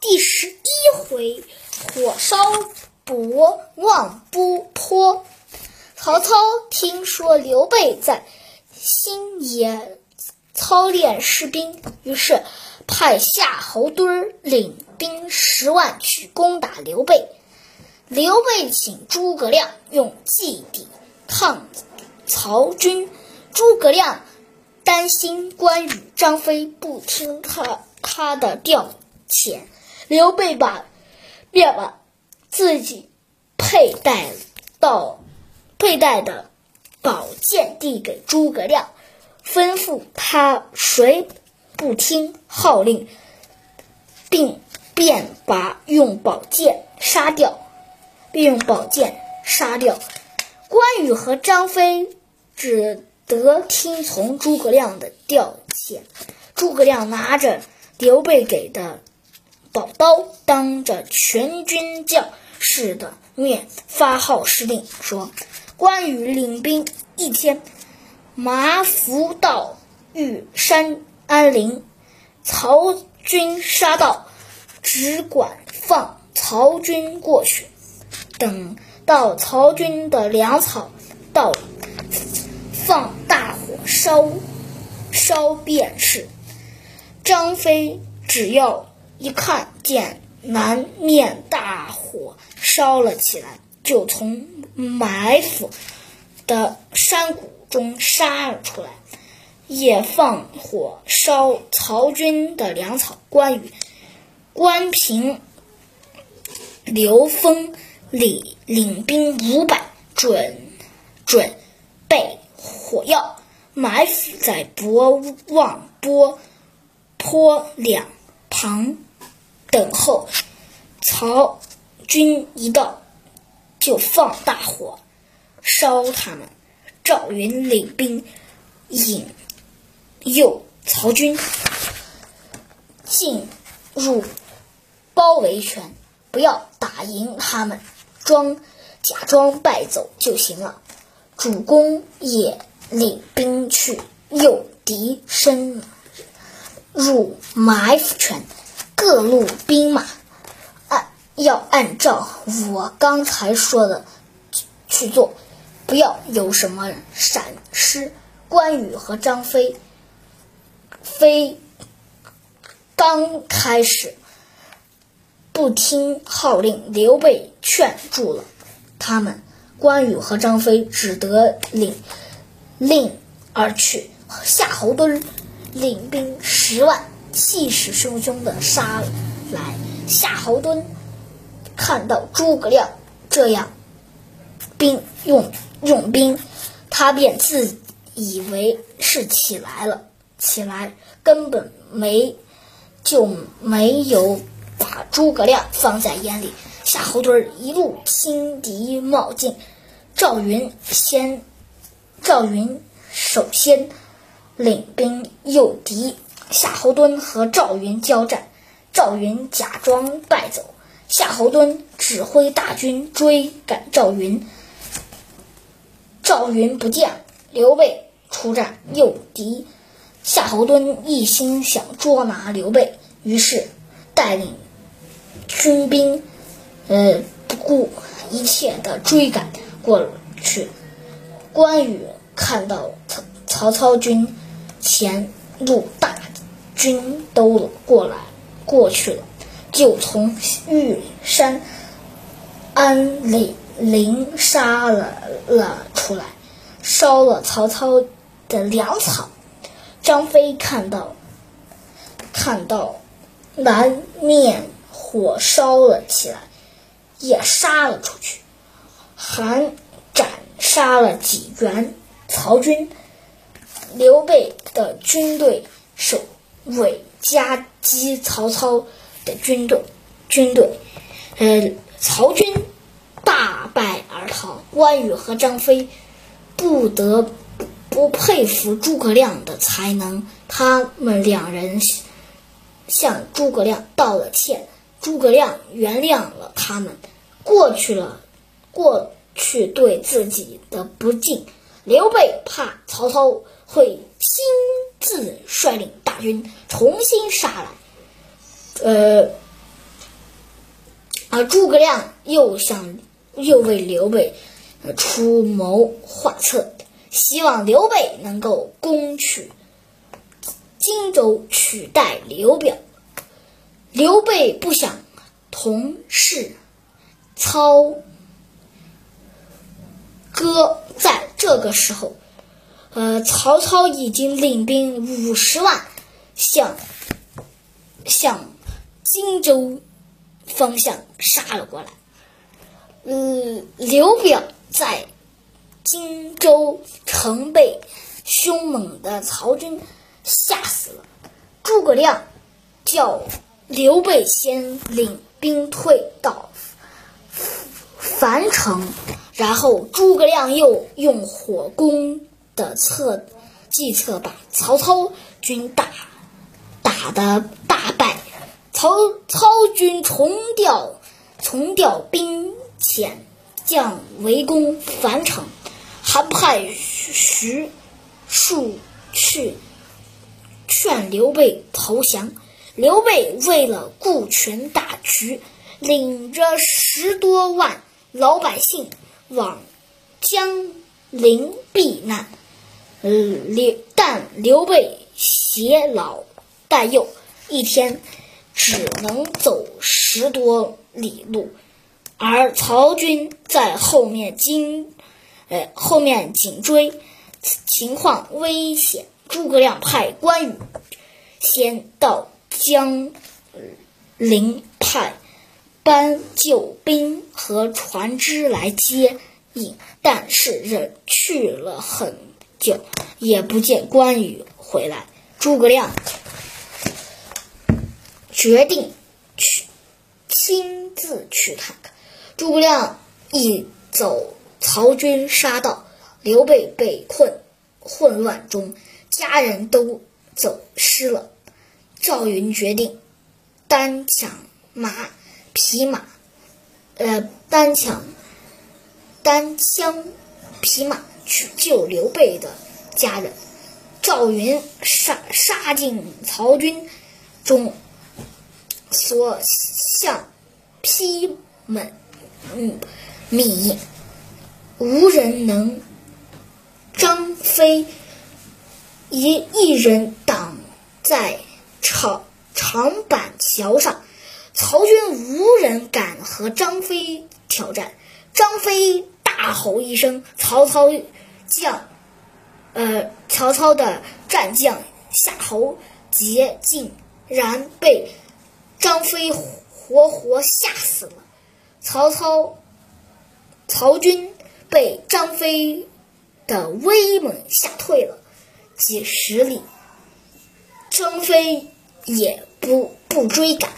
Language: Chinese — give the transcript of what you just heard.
第十一回，火烧博望波坡。曹操听说刘备在新野操练士兵，于是派夏侯惇领兵十万去攻打刘备。刘备请诸葛亮用计抵抗曹军，诸葛亮担心关羽、张飞不听他他的调遣。刘备把便把自己佩戴到佩戴的宝剑递给诸葛亮，吩咐他谁不听号令，并便把用宝剑杀掉，并用宝剑杀掉。关羽和张飞只得听从诸葛亮的调遣。诸葛亮拿着刘备给的。宝刀当着全军将士的面发号施令，说：“关羽领兵一天，麻伏到玉山安陵，曹军杀到，只管放曹军过去。等到曹军的粮草到了，放大火烧烧便是。”张飞只要。一看见南面大火烧了起来，就从埋伏的山谷中杀了出来，也放火烧曹军的粮草。关羽、关平、刘封领领兵五百，准准备火药，埋伏在博望坡坡两旁。等候曹军一到，就放大火烧他们。赵云领兵引诱曹军进入包围圈，不要打赢他们，装假装败走就行了。主公也领兵去诱敌深入埋伏圈。各路兵马按要按照我刚才说的去做，不要有什么闪失。关羽和张飞飞刚开始不听号令，刘备劝住了他们，关羽和张飞只得领令而去。夏侯惇领兵十万。气势汹汹地杀来，夏侯惇看到诸葛亮这样兵用用兵，他便自以为是起来了，起来根本没就没有把诸葛亮放在眼里。夏侯惇一路轻敌冒进，赵云先赵云首先领兵诱敌。夏侯惇和赵云交战，赵云假装败走，夏侯惇指挥大军追赶赵云。赵云不见，刘备出战诱敌，夏侯惇一心想捉拿刘备，于是带领军兵，呃，不顾一切的追赶过去。关羽看到曹曹操军前路大。军都过来过去了，就从玉山安陵陵杀了了出来，烧了曹操的粮草。张飞看到看到南面火烧了起来，也杀了出去，还斩杀了几员曹军。刘备的军队守。为夹击曹操的军队，军队，呃，曹军大败而逃。关羽和张飞不得不佩服诸葛亮的才能，他们两人向诸葛亮道了歉，诸葛亮原谅了他们，过去了过去对自己的不敬。刘备怕曹操会亲自率领军重新杀来，呃，而诸葛亮又向又为刘备出谋划策，希望刘备能够攻取荆州，取代刘表。刘备不想同事操戈，在这个时候。呃，曹操已经领兵五十万向向荆州方向杀了过来。嗯，刘表在荆州城被凶猛的曹军吓死了。诸葛亮叫刘备先领兵退到樊城，然后诸葛亮又用火攻。的策计策把曹操军打的大败，曹操军重调重调兵遣将围攻樊城，还派徐庶去劝刘备投降。刘备为了顾全大局，领着十多万老百姓往江陵避难。刘但刘备携老但又，一天只能走十多里路，而曹军在后面紧，呃后面紧追，情况危险。诸葛亮派关羽先到江陵，派搬救兵和船只来接应，但是人去了很。久也不见关羽回来，诸葛亮决定去亲自去看看。诸葛亮一走，曹军杀到，刘备被困混乱中，家人都走失了。赵云决定单抢马匹马，呃，单抢单枪匹马。去救刘备的家人，赵云杀杀进曹军中，所向披靡嗯米，无人能。张飞一一人挡在长长板桥上，曹军无人敢和张飞挑战。张飞大吼一声，曹操。将，呃，曹操的战将夏侯杰竟然被张飞活活吓死了。曹操，曹军被张飞的威猛吓退了几十里，张飞也不不追赶，